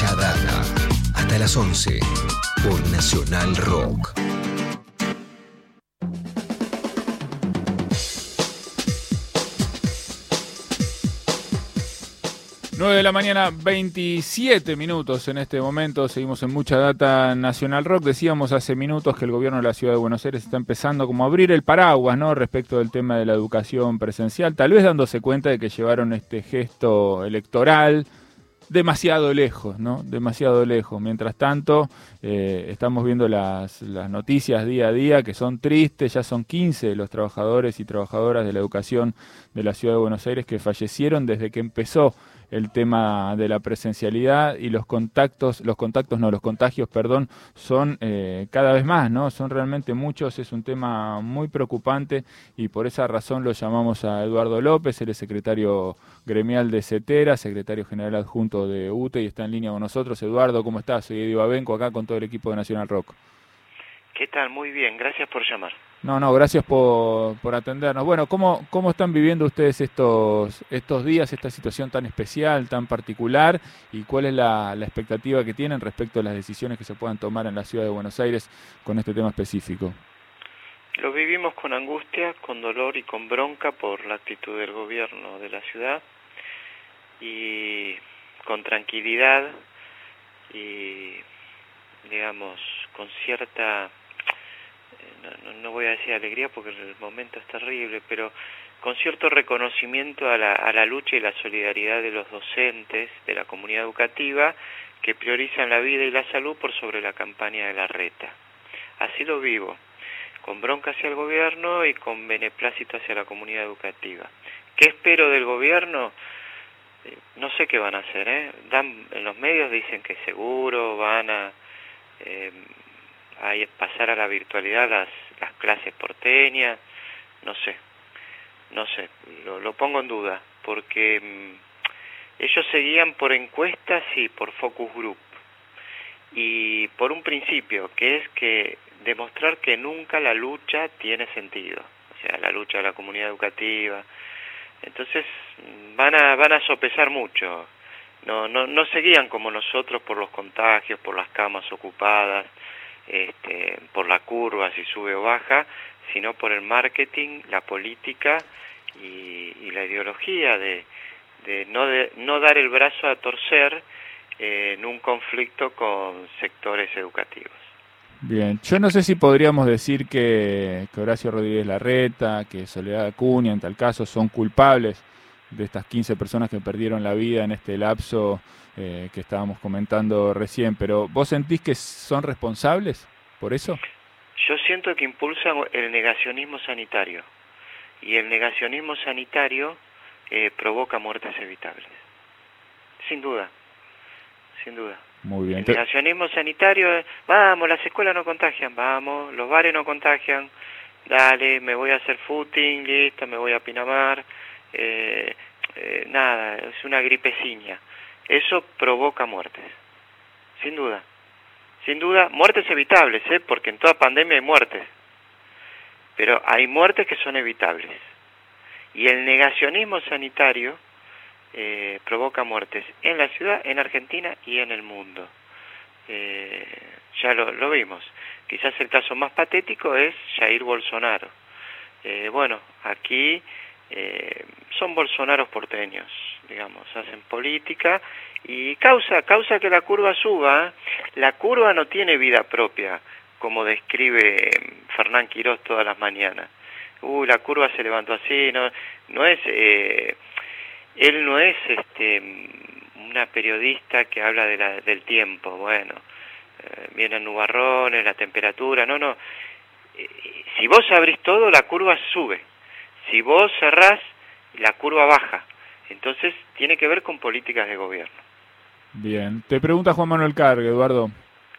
Mucha data. Hasta las 11 por Nacional Rock. 9 de la mañana, 27 minutos en este momento. Seguimos en mucha data Nacional Rock. Decíamos hace minutos que el gobierno de la ciudad de Buenos Aires está empezando como a abrir el paraguas, ¿no? Respecto del tema de la educación presencial, tal vez dándose cuenta de que llevaron este gesto electoral demasiado lejos, ¿no? Demasiado lejos. Mientras tanto, eh, estamos viendo las, las, noticias día a día que son tristes, ya son 15 los trabajadores y trabajadoras de la educación de la ciudad de Buenos Aires que fallecieron desde que empezó el tema de la presencialidad y los contactos, los contactos no, los contagios, perdón, son eh, cada vez más, ¿no? Son realmente muchos, es un tema muy preocupante y por esa razón lo llamamos a Eduardo López, él es secretario gremial de CETERA, secretario general adjunto de UTE y está en línea con nosotros. Eduardo, ¿cómo estás? Soy Eddie Babenco acá con todo el equipo de Nacional Rock. ¿Qué tal? Muy bien, gracias por llamar. No, no, gracias por, por atendernos. Bueno, ¿cómo, ¿cómo están viviendo ustedes estos, estos días, esta situación tan especial, tan particular? ¿Y cuál es la, la, expectativa que tienen respecto a las decisiones que se puedan tomar en la ciudad de Buenos Aires con este tema específico? Lo vivimos con angustia, con dolor y con bronca por la actitud del gobierno de la ciudad y con tranquilidad y, digamos, con cierta no, no, voy a decir alegría porque el momento es terrible, pero con cierto reconocimiento a la, a la lucha y la solidaridad de los docentes de la comunidad educativa que priorizan la vida y la salud por sobre la campaña de la reta. Así lo vivo, con bronca hacia el gobierno y con beneplácito hacia la comunidad educativa. ¿Qué espero del gobierno? Eh, no sé qué van a hacer, ¿eh? Dan, en los medios dicen que seguro van a eh, pasar a la virtualidad las, las clases porteñas, no sé, no sé, lo, lo pongo en duda, porque mm, ellos seguían por encuestas y por focus group, y por un principio, que es que demostrar que nunca la lucha tiene sentido, o sea, la lucha de la comunidad educativa, entonces mm, van a, van a sopesar mucho, no, no, no seguían como nosotros por los contagios, por las camas ocupadas, este, por la curva, si sube o baja, sino por el marketing, la política y, y la ideología de, de, no de no dar el brazo a torcer eh, en un conflicto con sectores educativos. Bien, yo no sé si podríamos decir que, que Horacio Rodríguez Larreta, que Soledad Acuña en tal caso son culpables de estas 15 personas que perdieron la vida en este lapso eh, que estábamos comentando recién, pero ¿vos sentís que son responsables por eso? Yo siento que impulsan el negacionismo sanitario y el negacionismo sanitario eh, provoca muertes evitables. Sin duda, sin duda. Muy bien. El negacionismo sanitario, vamos, las escuelas no contagian, vamos, los bares no contagian, dale, me voy a hacer footing, listo, me voy a Pinamar, eh, eh, nada, es una gripeciña. Eso provoca muertes, sin duda. Sin duda, muertes evitables, ¿eh? porque en toda pandemia hay muertes. Pero hay muertes que son evitables. Y el negacionismo sanitario eh, provoca muertes en la ciudad, en Argentina y en el mundo. Eh, ya lo, lo, vimos. Quizás el caso más patético es Jair Bolsonaro. Eh, bueno, aquí eh, son bolsonaros porteños, digamos, hacen política y causa, causa que la curva suba. La curva no tiene vida propia, como describe Fernán Quirós todas las mañanas. Uh, la curva se levantó así, no, no es, eh, él no es este, una periodista que habla de la, del tiempo, bueno, eh, vienen nubarrones, la temperatura, no, no. Eh, si vos abrís todo, la curva sube. Si vos cerrás, la curva baja. Entonces, tiene que ver con políticas de gobierno. Bien. Te pregunta Juan Manuel Carg, Eduardo.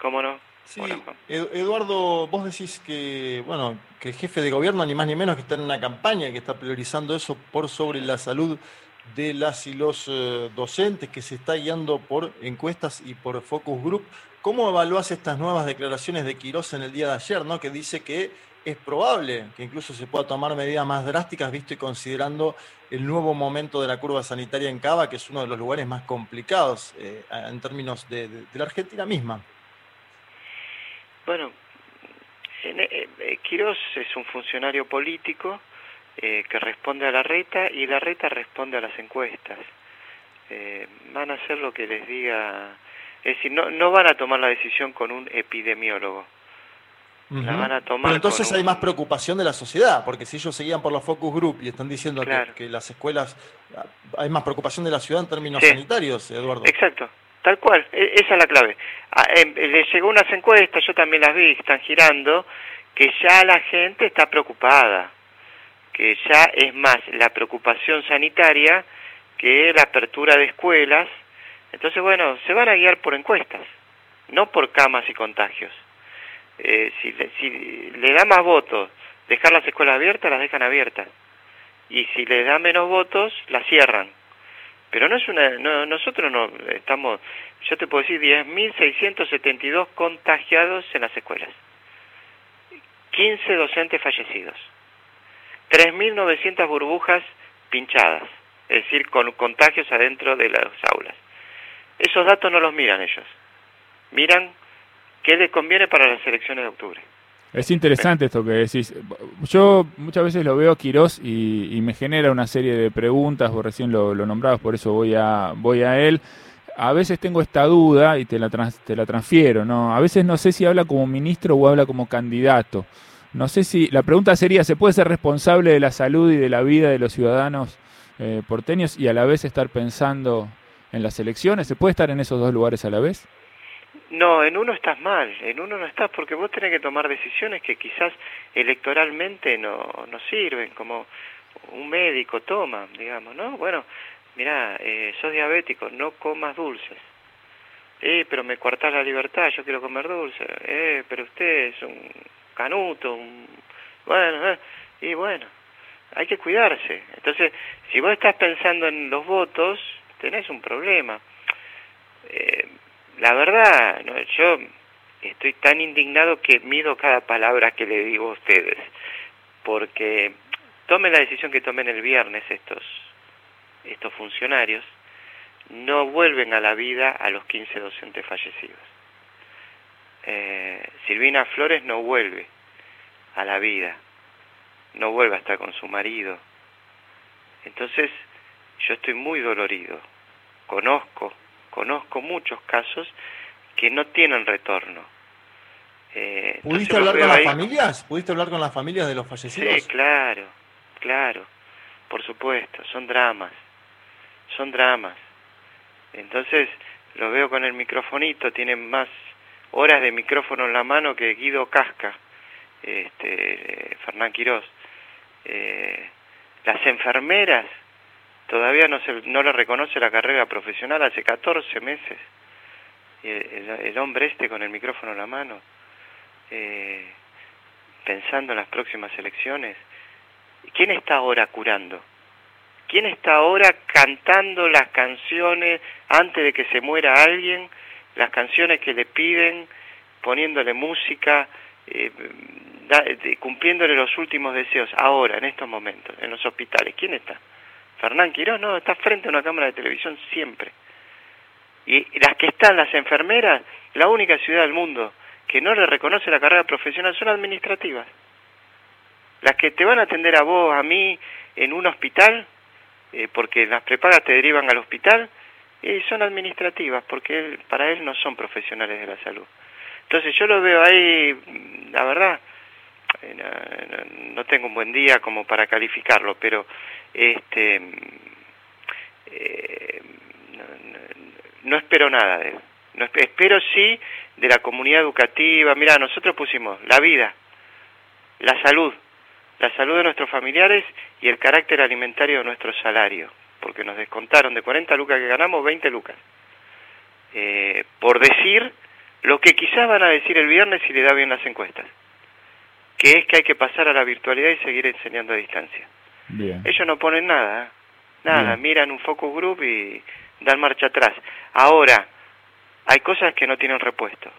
¿Cómo no? Sí, Eduardo, vos decís que, bueno, que el jefe de gobierno, ni más ni menos, que está en una campaña que está priorizando eso por sobre la salud de las y los eh, docentes, que se está guiando por encuestas y por focus group. ¿Cómo evaluás estas nuevas declaraciones de Quirós en el día de ayer, ¿no? que dice que es probable que incluso se pueda tomar medidas más drásticas, visto y considerando el nuevo momento de la curva sanitaria en Cava, que es uno de los lugares más complicados eh, en términos de, la Argentina misma. Bueno, eh, eh, Quirós es un funcionario político que responde a la reta y la reta responde a las encuestas. van a hacer lo que les diga, es decir, no, no van a tomar la decisión con un epidemiólogo la van a tomar. Pero entonces hay más preocupación de la sociedad, porque si ellos seguían por los focus group y están diciendo que, las escuelas. Hay más preocupación de la ciudad en términos sanitarios, Eduardo. Exacto, tal cual, e, esa es la clave. Ah, em, le llegó unas encuestas, yo también las vi, están girando, que ya la gente está preocupada, que ya es más la preocupación sanitaria que la apertura de escuelas. Entonces, bueno, se van a guiar por encuestas, no por camas y contagios. Eh, si, le da más votos dejar las escuelas abiertas, las dejan abiertas. Y si le da menos votos, las cierran. Pero no es una, no, nosotros no estamos, yo te puedo decir, 10.672 contagiados en las escuelas, 15 docentes fallecidos, 3.900 burbujas pinchadas, es decir, con contagios adentro de las aulas. Esos datos no los miran ellos, miran qué les conviene para las elecciones de octubre. Es interesante esto que decís. Yo muchas veces lo veo a Quirós y, me genera una serie de preguntas, vos recién lo, lo por eso voy a, voy a él. A veces tengo esta duda y te la, te la transfiero, ¿no? A veces no sé si habla como ministro o habla como candidato. No sé si, la pregunta sería, ¿se puede ser responsable de la salud y de la vida de los ciudadanos eh, porteños y a la vez estar pensando en las elecciones? ¿Se puede estar en esos dos lugares a la vez? No, en uno estás mal, en uno no estás porque vos tenés que tomar decisiones que quizás electoralmente no, no sirven, como un médico toma, digamos, ¿no? Bueno, mira, eh, sos diabético, no comas dulces. Eh, pero me cuartás la libertad, yo quiero comer dulce. Eh, pero usted es un canuto, un... Bueno, eh, y bueno, hay que cuidarse. Entonces, si vos estás pensando en los votos, tenés un problema. Eh, la verdad, no, yo estoy tan indignado que mido cada palabra que le digo a ustedes, porque tomen la decisión que tomen el viernes estos, estos funcionarios, no vuelven a la vida a los 15 docentes fallecidos. Eh, Silvina Flores no vuelve a la vida, no vuelve a estar con su marido. Entonces, yo estoy muy dolorido, conozco conozco muchos casos que no tienen retorno. Eh, ¿Pudiste hablar con las familias? ¿Pudiste hablar con las familias de los fallecidos? Sí, claro, claro, por supuesto, son dramas, son dramas. Entonces lo veo con el microfonito, tienen más horas de micrófono en la mano que Guido Casca, este, Fernán Quirós. Eh, las enfermeras todavía no, se, no le reconoce la carrera profesional hace 14 meses. Y el, hombre este con el micrófono en la mano, eh, pensando en las próximas elecciones, ¿quién está ahora curando? ¿Quién está ahora cantando las canciones antes de que se muera alguien? Las canciones que le piden, poniéndole música, eh, cumpliéndole los últimos deseos, ahora, en estos momentos, en los hospitales. ¿Quién está? Fernán Quirós no, está frente a una cámara de televisión siempre. Y las que están, las enfermeras, la única ciudad del mundo que no le reconoce la carrera profesional son administrativas. Las que te van a atender a vos, a mí, en un hospital, eh, porque las prepagas te derivan al hospital, eh, son administrativas, porque para él no son profesionales de la salud. Entonces yo lo veo ahí, la verdad, no, tengo un buen día como para calificarlo, pero este eh, no, espero nada de él. No, espero sí de la comunidad educativa. Mira, nosotros pusimos la vida, la salud, la salud de nuestros familiares y el carácter alimentario de nuestro salario, porque nos descontaron de 40 lucas que ganamos 20 lucas. Eh, por decir lo que quizás van a decir el viernes si le da bien las encuestas que es que hay que pasar a la virtualidad y seguir enseñando a distancia. Ellos no ponen nada, ¿eh? nada, miran un focus group y dan marcha atrás. Ahora, hay cosas que no tienen repuesto,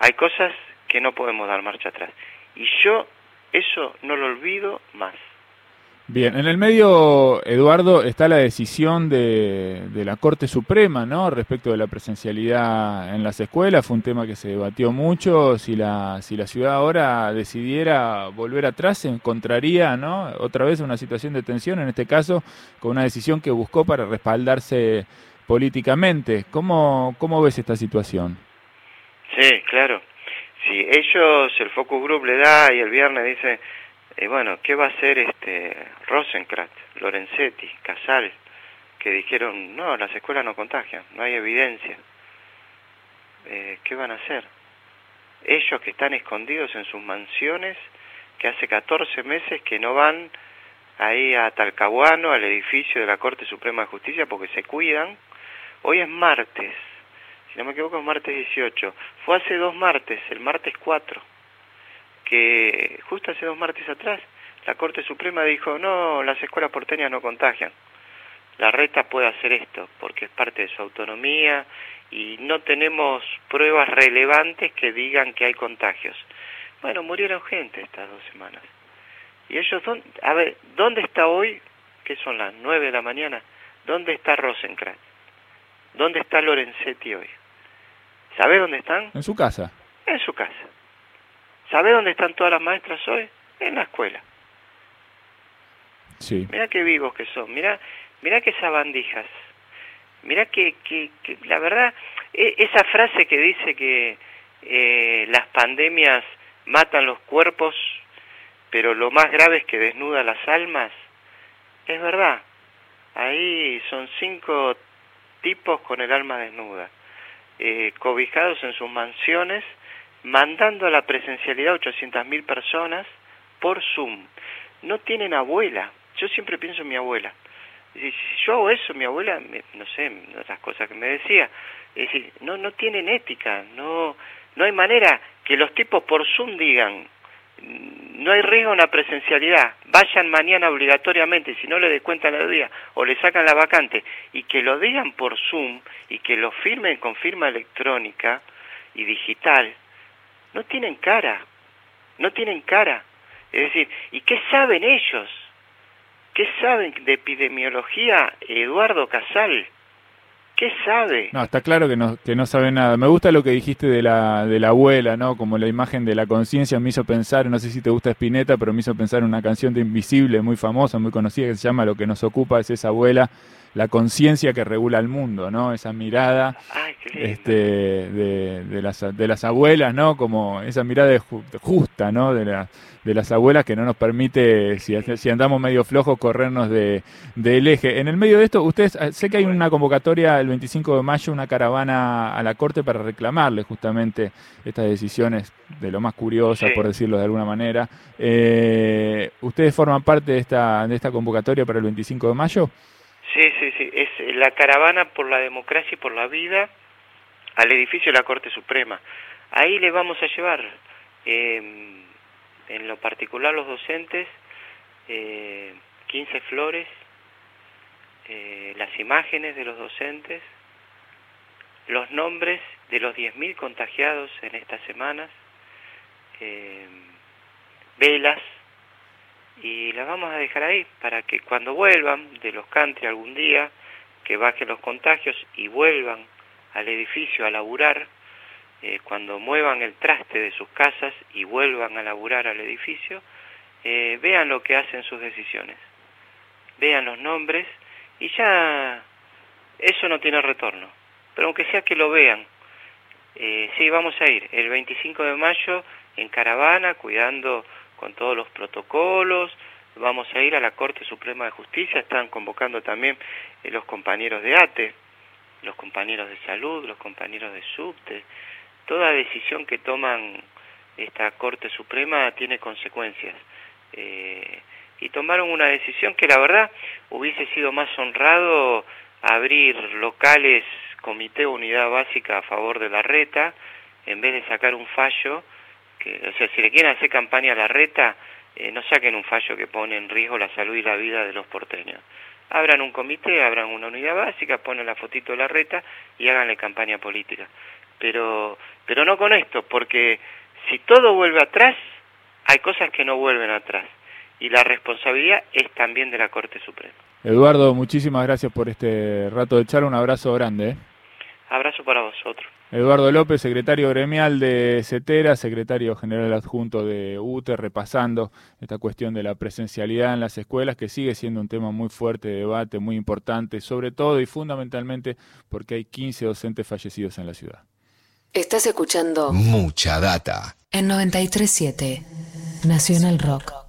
hay cosas que no podemos dar marcha atrás. Y yo Eso no lo olvido más. Bien, en el medio, Eduardo, está la decisión de, la Corte Suprema, ¿no? Respecto de la presencialidad en las escuelas, fue un tema que se debatió mucho. Si la, si la ciudad ahora decidiera volver atrás, se encontraría, ¿no? Otra vez una situación de tensión, en este caso, con una decisión que buscó para respaldarse políticamente. ¿Cómo, cómo ves esta situación? Sí, claro. Si ellos, el Focus Group le da y el viernes dice y bueno, ¿qué va a hacer este Rosenkrantz, Lorenzetti, Casal, que dijeron, no, las escuelas no contagian, no hay evidencia? Eh, ¿Qué van a hacer? Ellos que están escondidos en sus mansiones, que hace 14 meses que no van ahí a Talcahuano, al edificio de la Corte Suprema de Justicia, porque se cuidan. Hoy es martes, si no me equivoco es martes 18. Fue hace dos martes, el martes 4 que justo hace dos martes atrás la Corte Suprema dijo, no, las escuelas porteñas no contagian. La reta puede hacer esto porque es parte de su autonomía y no tenemos pruebas relevantes que digan que hay contagios. Bueno, murieron gente estas dos semanas. Y ellos, a ver, ¿dónde está hoy? Que son las nueve de la mañana. ¿Dónde está Rosenkrantz? ¿Dónde está Lorenzetti hoy? ¿Sabe dónde están? En su casa. En su casa. ¿Sabe dónde están todas las maestras hoy? En la escuela. Sí. Mira qué vivos que son, mira, mira qué sabandijas. Mira que, que, la verdad, e, esa frase que dice que eh, las pandemias matan los cuerpos, pero lo más grave es que desnuda las almas, es verdad. Ahí son cinco tipos con el alma desnuda, eh, cobijados en sus mansiones, mandando a la presencialidad a 800.000 personas por Zoom. No tienen abuela. Yo siempre pienso en mi abuela. Si yo hago eso, mi abuela, no sé, las cosas que me decía, es decir, no, no tienen ética, no, no hay manera que los tipos por Zoom digan, no hay riesgo en la presencialidad, vayan mañana obligatoriamente, si no le descuentan la día o le sacan la vacante, y que lo digan por Zoom y que lo firmen con firma electrónica y digital, no tienen cara, no tienen cara. Es decir, ¿y qué saben ellos? ¿Qué saben de epidemiología Eduardo Casal? ¿Qué sabe? No, está claro que no, que no sabe nada. Me gusta lo que dijiste de la, de la abuela, ¿no? Como la imagen de la conciencia me hizo pensar, no sé si te gusta Spinetta, pero me hizo pensar en una canción de Invisible muy famosa, muy conocida, que se llama Lo que nos ocupa es esa abuela la conciencia que regula el mundo, ¿no? Esa mirada este, de, de, las, de las abuelas, ¿no? Como esa mirada justa, ¿no? De, la, de las abuelas que no nos permite, si, si andamos medio flojos, corrernos del eje. En el medio de esto, ustedes, ah, sé que hay una convocatoria el 25 de mayo, una caravana a la Corte para reclamarle justamente estas decisiones de lo más curiosas, por decirlo de alguna manera. Eh, ¿Ustedes forman parte de esta, de esta convocatoria para el 25 de mayo? Sí, sí, sí, es la caravana por la democracia y por la vida al edificio de la Corte Suprema. Ahí le vamos a llevar, em, en lo particular los docentes, eh, 15 flores, eh, las imágenes de los docentes, los nombres de los 10.000 contagiados en estas semanas, em, velas, y las vamos a dejar ahí para que cuando vuelvan de los country algún día, que bajen los contagios y vuelvan al edificio a laburar, eh, cuando muevan el traste de sus casas y vuelvan a laburar al edificio, eh, vean lo que hacen sus decisiones, vean los nombres y ya eso no tiene retorno, pero aunque sea que lo vean, eh, sí, vamos a ir. El 25 de mayo en caravana, cuidando con todos los protocolos, vamos a ir a la Corte Suprema de Justicia, están convocando también eh, los compañeros de ATE, los compañeros de salud, los compañeros de subte, toda decisión que toman esta Corte Suprema tiene consecuencias. Eh, y tomaron una decisión que la verdad hubiese sido más honrado abrir locales comité unidad básica a favor de la reta en vez de sacar un fallo o sea, si le quieren hacer campaña a la reta, eh, no saquen un fallo que pone en riesgo la salud y la vida de los porteños. Abran un comité, abran una unidad básica, ponen la fotito de la reta y háganle campaña política. Pero, pero no con esto, porque si todo vuelve atrás, hay cosas que no vuelven atrás y la responsabilidad es también de la Corte Suprema. Eduardo, muchísimas gracias por este rato de charla, un abrazo grande. ¿eh? Abrazo para vosotros. Eduardo López, secretario gremial de CETERA, secretario general adjunto de UTE, repasando esta cuestión de la presencialidad en las escuelas, que sigue siendo un tema muy fuerte de debate, muy importante, sobre todo y fundamentalmente porque hay 15 docentes fallecidos en la ciudad. Estás escuchando Mucha Data en 937 Nacional Rock.